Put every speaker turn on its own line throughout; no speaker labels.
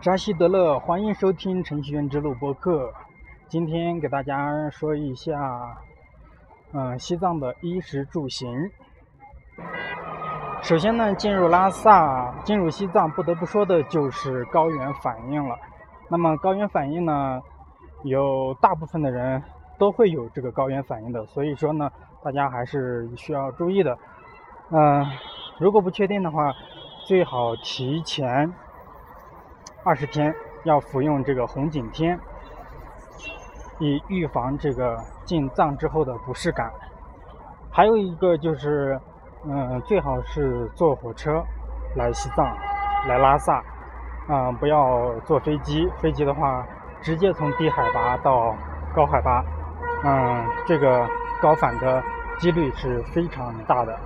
扎西德勒，欢迎收听程序员之路播客。今天给大家说一下，嗯，西藏的衣食住行。首先呢，进入拉萨，进入西藏，不得不说的就是高原反应了。那么高原反应呢，有大部分的人都会有这个高原反应的，所以说呢，大家还是需要注意的。嗯，如果不确定的话，最好提前二十天要服用这个红景天，以预防这个进藏之后的不适感。还有一个就是。嗯，最好是坐火车来西藏，来拉萨，啊，不要坐飞机。飞机的话，直接从低海拔到高海拔，嗯，这个高反的几率是非常大的。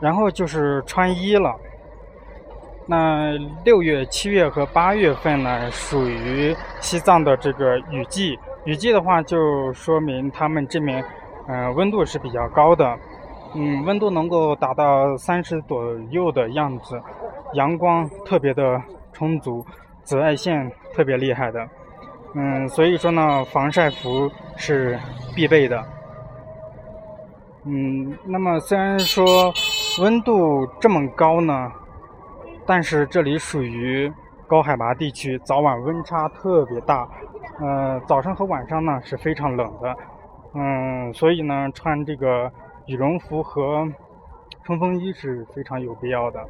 然后就是穿衣了。那六月、七月和八月份呢，属于西藏的这个雨季。雨季的话，就说明他们这边，嗯，温度是比较高的，嗯，温度能够达到三十左右的样子，阳光特别的充足，紫外线特别厉害的，嗯，所以说呢，防晒服是必备的。嗯，那么虽然说温度这么高呢。但是这里属于高海拔地区，早晚温差特别大，呃，早上和晚上呢是非常冷的，嗯，所以呢穿这个羽绒服和冲锋衣是非常有必要的，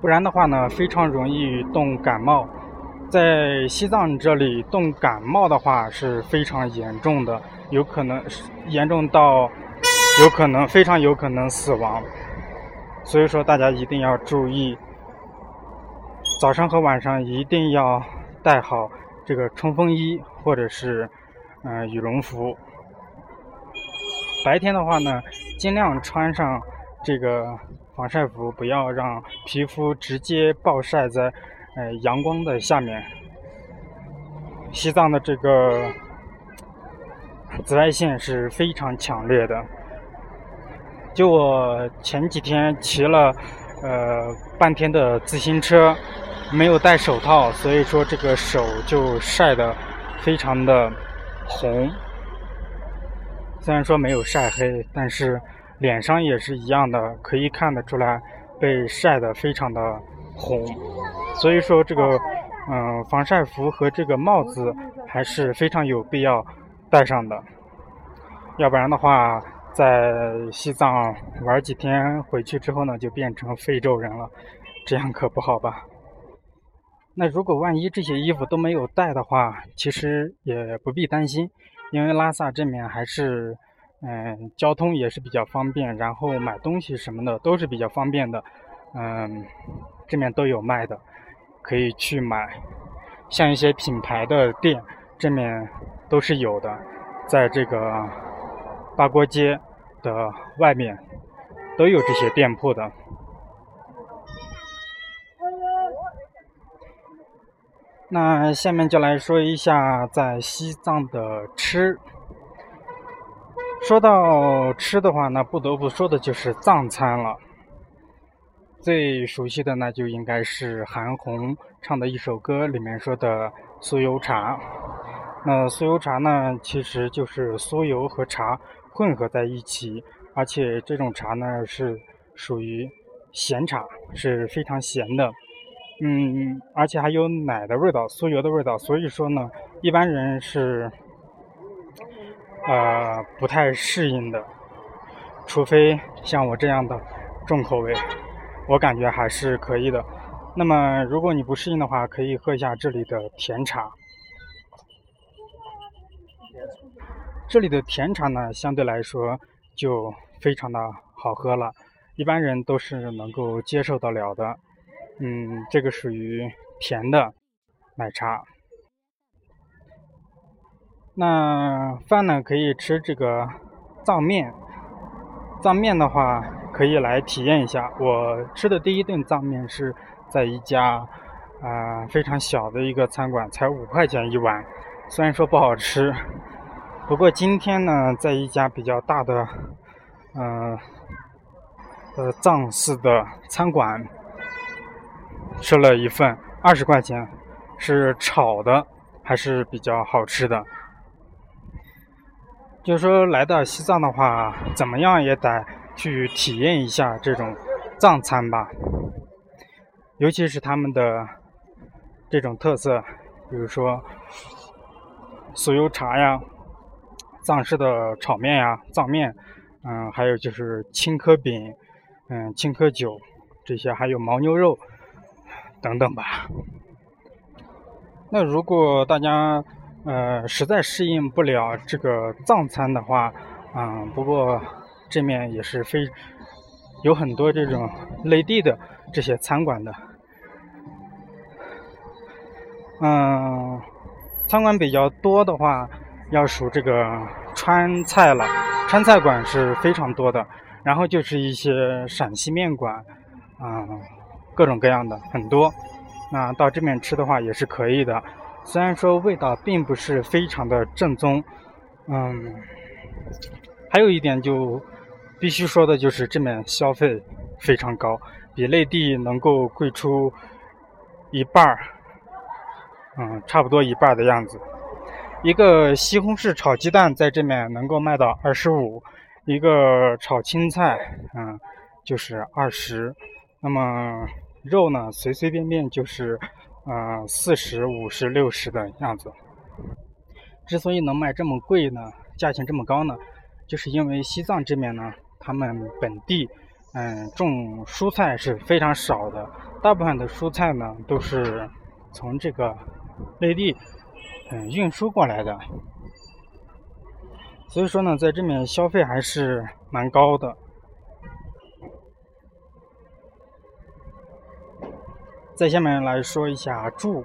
不然的话呢非常容易冻感冒，在西藏这里冻感冒的话是非常严重的，有可能严重到有可能非常有可能死亡。所以说，大家一定要注意，早上和晚上一定要带好这个冲锋衣或者是嗯羽绒服。白天的话呢，尽量穿上这个防晒服，不要让皮肤直接暴晒在呃阳光的下面。西藏的这个紫外线是非常强烈的。就我前几天骑了呃半天的自行车，没有戴手套，所以说这个手就晒得非常的红。虽然说没有晒黑，但是脸上也是一样的，可以看得出来被晒得非常的红。所以说这个嗯防晒服和这个帽子还是非常有必要带上的，要不然的话。在西藏玩几天，回去之后呢，就变成非洲人了，这样可不好吧？那如果万一这些衣服都没有带的话，其实也不必担心，因为拉萨这面还是，嗯，交通也是比较方便，然后买东西什么的都是比较方便的，嗯，这面都有卖的，可以去买，像一些品牌的店，这面都是有的，在这个。八廓街的外面都有这些店铺的。那下面就来说一下在西藏的吃。说到吃的话，那不得不说的就是藏餐了。最熟悉的那就应该是韩红唱的一首歌里面说的酥油茶。那酥油茶呢，其实就是酥油和茶。混合在一起，而且这种茶呢是属于咸茶，是非常咸的，嗯，而且还有奶的味道、酥油的味道，所以说呢，一般人是呃不太适应的，除非像我这样的重口味，我感觉还是可以的。那么如果你不适应的话，可以喝一下这里的甜茶。这里的甜茶呢，相对来说就非常的好喝了，一般人都是能够接受得了的。嗯，这个属于甜的奶茶。那饭呢，可以吃这个藏面。藏面的话，可以来体验一下。我吃的第一顿藏面是在一家啊，非常小的一个餐馆，才五块钱一碗。虽然说不好吃，不过今天呢，在一家比较大的，嗯，呃，藏式的餐馆吃了一份，二十块钱，是炒的，还是比较好吃的。就是说，来到西藏的话，怎么样也得去体验一下这种藏餐吧，尤其是他们的。这种特色，比如说酥油茶呀、藏式的炒面呀、藏面，嗯，还有就是青稞饼，嗯，青稞酒这些，还有牦牛肉等等吧。那如果大家呃实在适应不了这个藏餐的话，嗯，不过这面也是非有很多这种内地的这些餐馆的。嗯，餐馆比较多的话，要数这个川菜了。川菜馆是非常多的，然后就是一些陕西面馆，嗯，各种各样的很多。那到这边吃的话也是可以的，虽然说味道并不是非常的正宗。嗯，还有一点就必须说的就是这边消费非常高，比内地能够贵出一半儿。嗯，差不多一半的样子。一个西红柿炒鸡蛋在这面能够卖到二十五，一个炒青菜，嗯，就是二十。那么肉呢，随随便便就是，呃，四十五十六十的样子。之所以能卖这么贵呢，价钱这么高呢，就是因为西藏这面呢，他们本地，嗯，种蔬菜是非常少的，大部分的蔬菜呢都是从这个。内地，嗯，运输过来的，所以说呢，在这面消费还是蛮高的。在下面来说一下住，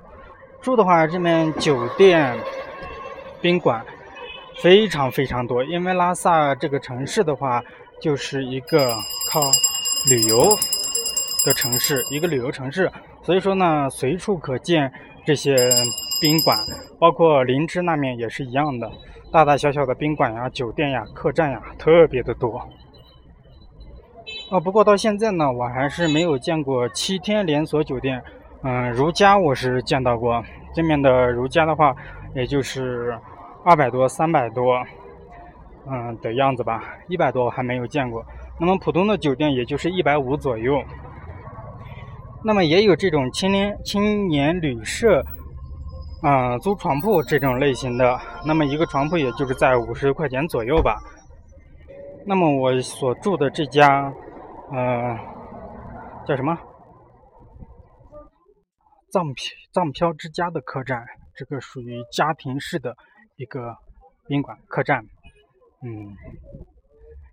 住的话，这边酒店、宾馆非常非常多，因为拉萨这个城市的话，就是一个靠旅游的城市，一个旅游城市，所以说呢，随处可见。这些宾馆，包括林芝那面也是一样的，大大小小的宾馆呀、酒店呀、客栈呀，特别的多。啊，不过到现在呢，我还是没有见过七天连锁酒店。嗯，如家我是见到过，这面的如家的话，也就是二百多、三百多，嗯的样子吧，一百多我还没有见过。那么普通的酒店也就是一百五左右。那么也有这种青年青年旅社，啊，租床铺这种类型的。那么一个床铺也就是在五十块钱左右吧。那么我所住的这家，呃，叫什么？藏飘藏飘之家的客栈，这个属于家庭式的一个宾馆客栈，嗯，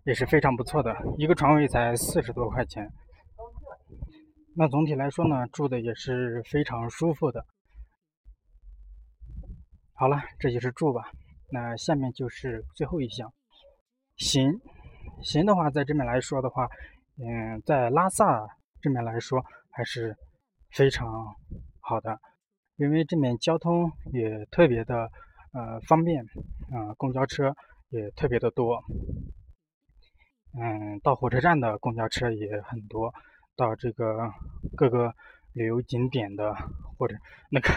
也是非常不错的，一个床位才四十多块钱。那总体来说呢，住的也是非常舒服的。好了，这就是住吧。那下面就是最后一项，行。行的话，在这边来说的话，嗯，在拉萨这边来说还是非常好的，因为这边交通也特别的呃方便，啊，公交车也特别的多，嗯，到火车站的公交车也很多。到这个各个旅游景点的或者那个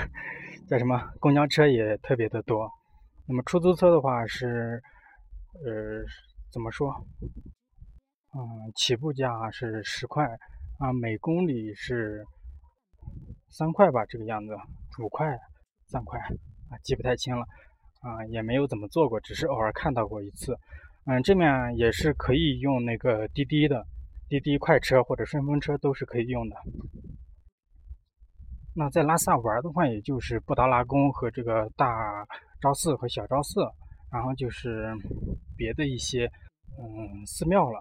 叫什么公交车也特别的多，那么出租车的话是呃怎么说？嗯，起步价是十块啊，每公里是三块吧，这个样子，五块三块啊，记不太清了啊，也没有怎么坐过，只是偶尔看到过一次。嗯，这面也是可以用那个滴滴的。滴滴快车或者顺风车都是可以用的。那在拉萨玩的话，也就是布达拉宫和这个大昭寺和小昭寺，然后就是别的一些嗯寺庙了。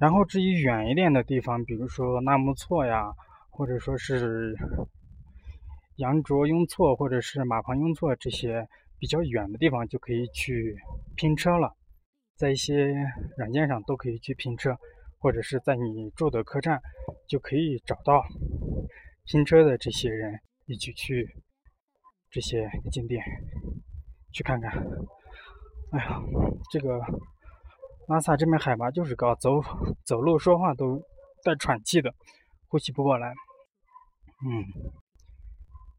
然后至于远一点的地方，比如说纳木错呀，或者说是羊卓雍措或者是马旁雍措这些比较远的地方，就可以去拼车了。在一些软件上都可以去拼车，或者是在你住的客栈，就可以找到拼车的这些人一起去这些景点去看看。哎呀，这个拉萨这边海拔就是高，走走路说话都带喘气的，呼吸不过来。嗯，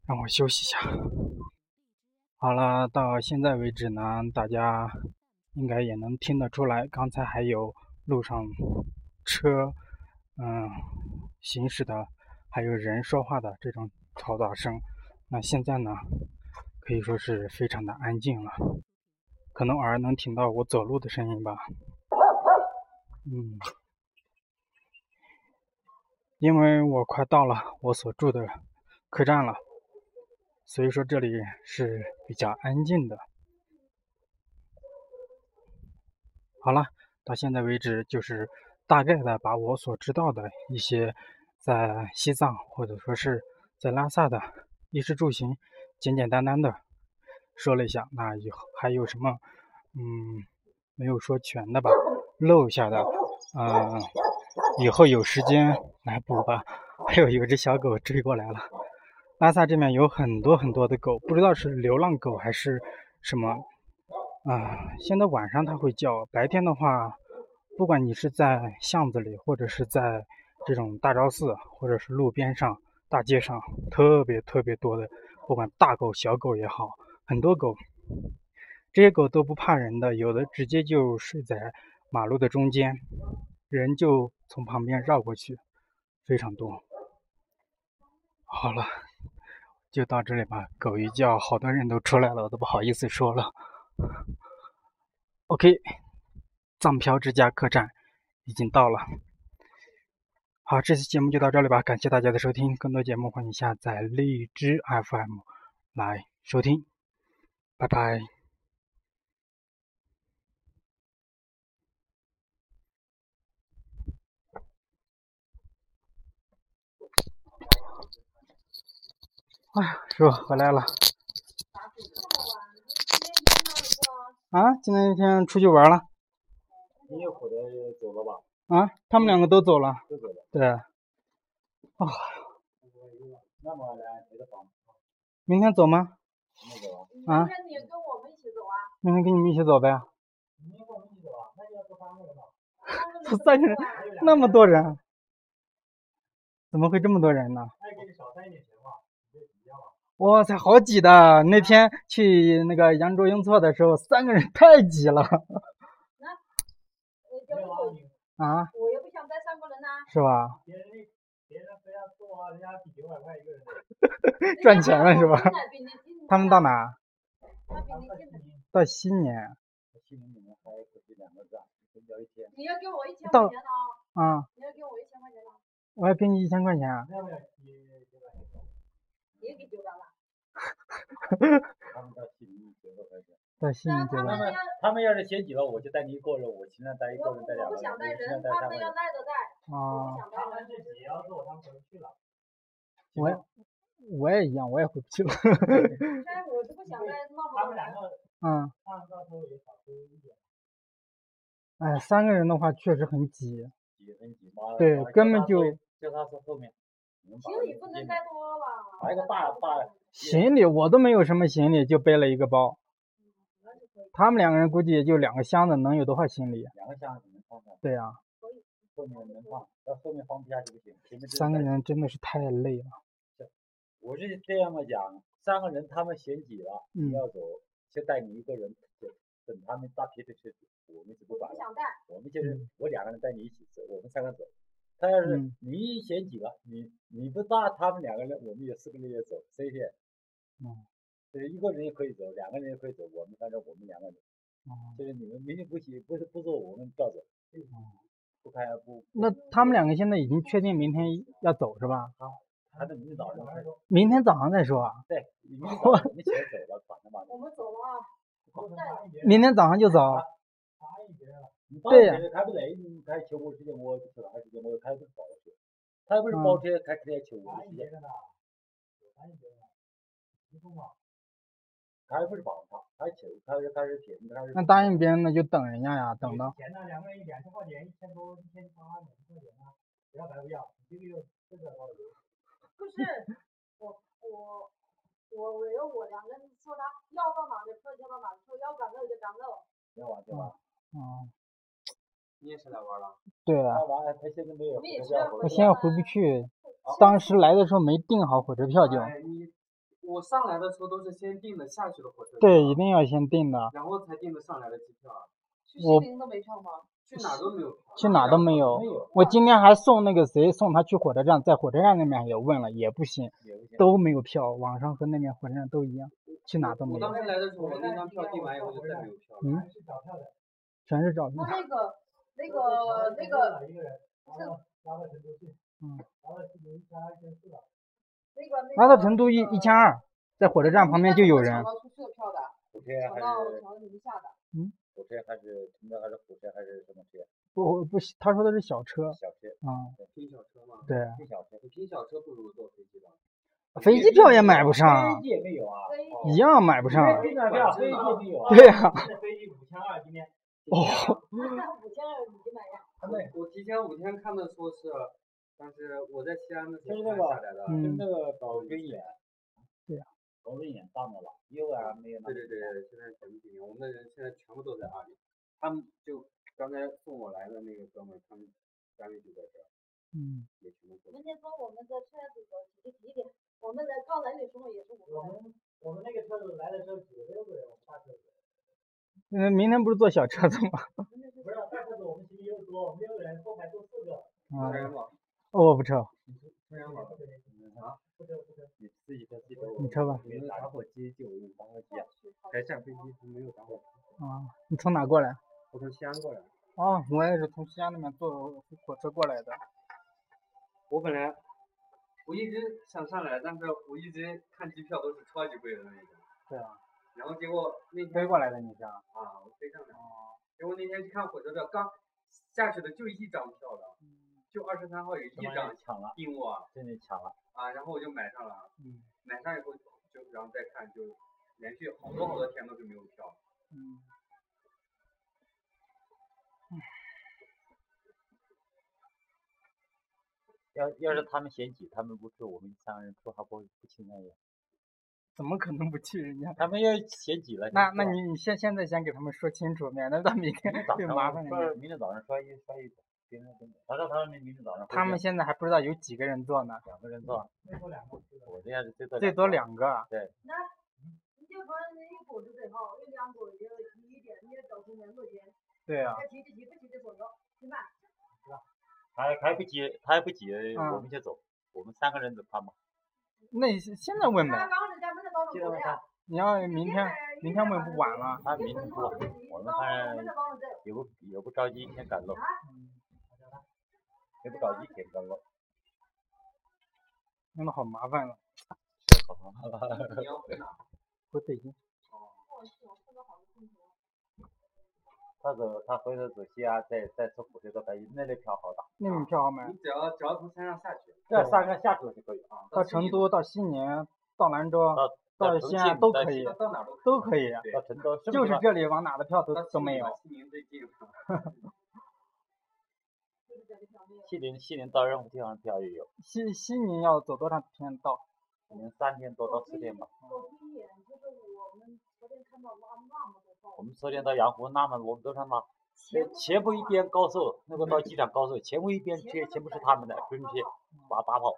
让我休息一下。好了，到现在为止呢，大家应该也能听得出来，刚才还有路上车，嗯，行驶的，还有人说话的这种嘈杂声。那现在呢，可以说是非常的安静了，可能偶尔能听到我走路的声音吧。嗯，因为我快到了我所住的客栈了。所以说这里是比较安静的。好了，到现在为止就是大概的把我所知道的一些在西藏或者说是在拉萨的衣食住行，简简单单的说了一下。那以后还有什么嗯没有说全的吧，漏下的，嗯，以后有时间来补吧。还有有只小狗追过来了。拉萨这边有很多很多的狗，不知道是流浪狗还是什么啊。现在晚上它会叫，白天的话，不管你是在巷子里，或者是在这种大昭寺，或者是路边上、大街上，特别特别多的，不管大狗小狗也好，很多狗，这些狗都不怕人的，有的直接就睡在马路的中间，人就从旁边绕过去，非常多。好了。就到这里吧，狗一叫，好多人都出来了，我都不好意思说了。OK，藏漂之家客栈已经到了。好，这期节目就到这里吧，感谢大家的收听，更多节目欢迎下载荔枝 FM 来收听，拜拜。哎呀，师傅回来了。啊，今天一天出去玩了。
你也回来走了吧？
啊，他们两个都走了。
都走了。
对。啊。
那么来别的房。
明天走吗？
明天走
啊。
明天你跟我们一起走啊？
明天跟你们一起走呗。
明天跟我们一起走啊？那就要坐三个人了。
三个人，那么多人？怎么会这么多人呢？
那给你少三一点钱吧。
哇塞，好挤的！那天去那个扬州雍措的时候，三个人太挤了。
啊？我又不想带三个人呐。
是吧？
别人别人人家九百块一个人。
赚钱了是吧？他们到哪？到新
年。你
要给我一千块钱哦。啊。你要给我一千块钱哦。
我要给你一千块钱。
要不要？
也给九百万。
他们到西宁九百块钱。
到西宁九百。
他们他们要是嫌挤了，我就带你一个人，我尽量带一个人带两个人。
我不想带人，他们要带的带。
啊。
他们自己要坐，他们回不去了。
我也我也一样，我也回不去了。
但我是不想带那么多。
他们两个。嗯。到时候也少收一点。
哎，三个人的话确实很挤。
挤很挤吗？
对，根本就。
就他坐后面。
行李不能带多了。
来个大大。
行李我都没有什么行李，就背了一个包。他们两个人估计也就两个箱子，能有多少行李？
两个箱子能放
对呀。
后面能放，到后面放不下就不行。
三个人真的是太累了。
我是这样的讲，三个人他们嫌挤了，你要走，就带你一个人，等他们大批的车，我们就不管了。我们就是我两个人带你一起走，我们三个走。他要是你嫌挤了，你你不搭他们两个人，我们有四个人也走，谁先？
嗯，
就是一个人也可以走，两个人也可以走，我们反正我们两个人。哦。就是你们明天不行，不是不走，我们照走。哦。不开不。
那他们两个现在已经确定明天要走是吧？
好。还是明天早上再说。
明天早上再说啊。
对。明天早上我们先走了，反正吧。
我们走了啊。
明天早上就走。
对呀。开不累，你开求我时间我就去了，还是我开不包车。他又不是包车，开肯定要求我时间。他又不是帮他，他求，他是他是骗，他是。
那答应别人那就等人家呀，等到。
钱呢？两个人两千块钱，一千多，一千八，两千块钱啊？不要白不要，这个月这个多少
不是，我我我我要我两个人说他要到哪就说就到哪，说要赶路就赶路。
要玩对吧？
嗯。
你也是来玩了？
对
啊。玩，他现在没有。
我现在回不去，当时来的时候没订好火车票就。
我上来的时候都是先订的下去的火车票，
对，一定要先订的，
然后才订的上来的机票。
去西宁都没票吗？
去哪都没有。
去哪都没有。我今天还送那个谁送他去火车站，在火车站那边也问了，也不行，都没有票，网上和那边火车站都一样，去哪都没有。我
当时来的时候，我那张票订完以后就再没有票了。
嗯。全是找票。
他那个那个那个。
嗯。
拿
到成都一一一千二，在火车站旁边就有人。
火车还是？嗯。火车还是乘的还是火车还是什么车？
不不，他说的是小车。
小车。
啊。
拼小车吗？
对。
拼小车，
拼小车不如坐飞机吧？
飞机票也买不上。
飞机也没有啊。
一样买不上。
飞机票飞机没有。
对呀。
飞机五千二今天。
哦。
五千二你买呀？
我提前五天看的说是。但是我在西安的时候
下来的，就是那个高跟眼，
对呀，
高跟眼到那了，有啊没有？
对对对，现在全部停我们的人现在全部都在阿里，他们就刚才送我来的那个哥们，他们单位就在这儿，
嗯，
也全部。
明天说我们的车子走几几点？我们来刚来的时候也是五
个。我们我们那个车子来的时候九六个人，大车子。
嗯，明天不是坐小车子吗？
不是大车子，我们行李又多，六个人后排坐四个。
啊。我不抽。
啊？你自己的自己的。
你抽吧。
没有打火机就用打火机啊。开上飞机没有打火机。
啊，你从哪过来？
我从西安过来。
啊，我也是从西安那边坐火车过来的。
我本来我一直想上来，但是我一直看机票都是超级贵的那种。
对啊。
然后结果那天
飞过来的你是？啊，
我飞上来。哦。结果那天去看火车票，刚下去的就一张票的。就二十三号有一张
抢了，
订我，
真的抢了
啊！然后我就买上了，
嗯，
买上以后就然后再看，就连续好多好多天都是没有票，
嗯，
要要是他们嫌挤，他们不去，我们三个人去还不不情愿意？
怎么可能不去？人家
他们要嫌挤了。
那那你你现现在先给他们说清楚，免得到明天就麻烦
了。明天早上说一说一。他说他说明明天早上。
他们现在还不知道有几个人做呢。
两个人做。最多两个。我这样是最多。
最多两个。
对。
那你就说那一个就最好，有两一点，你也造成两个间。
对啊。
挤的挤不挤的左右，行吧？
是吧？他还不急，他还不急，我们先走，我们三个人走他嘛。
那现在问呗。
现在问他。
你要明天，明天问不晚了。
他明天不晚，我们反正也不也不着急，一天赶路。也不着急，天刚了，
弄得好麻烦了。
好麻烦。
你要回哪？
回北京。
哦。
他走，他回头走西安，再再坐火车到北京，那里票好打。
那里票好买。
你只要只要从山上下去，
这三个下去就可以啊。
到成都，到西宁，到兰州，
到
西安都可以。
到哪
都可以。
到成都。
就是这里往哪的票都都没有。
西宁最近。
西宁西宁到任何地方票也有。
西西宁要走多长时间到？
可能三天多到四天吧。我们昨天到阳湖那么我们都上那，前前部一边高速，那个到机场高速，前部一边全全部是他们的军批打大炮。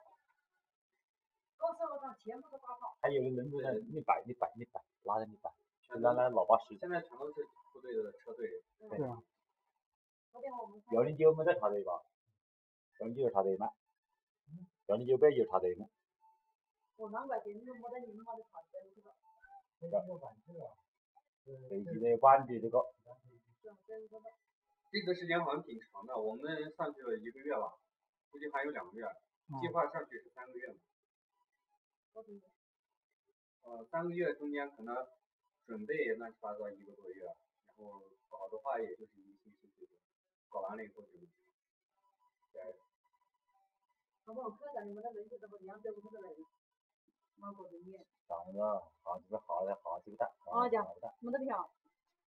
还有个人就在一摆一摆一摆，拉着一摆，原来老八十。
现在全都是部队的车队。
对啊。
幺零九没在插队吧？幺零九插队吗？幺零九北就插队吗？
我难怪今天没得你们的插队是吧？
飞机的晚的这个。
这个时间好像挺长的，我们上去了一个月吧，估计还有两个月，计划上去是三个月嘛。呃，三个月中间可能准备乱七八糟一个多月，然后搞的话也就是一个星期左右。搞完了以后就，对。
蛮过得瘾。
长得好几个好的好几个蛋，
啊，
家
没得票。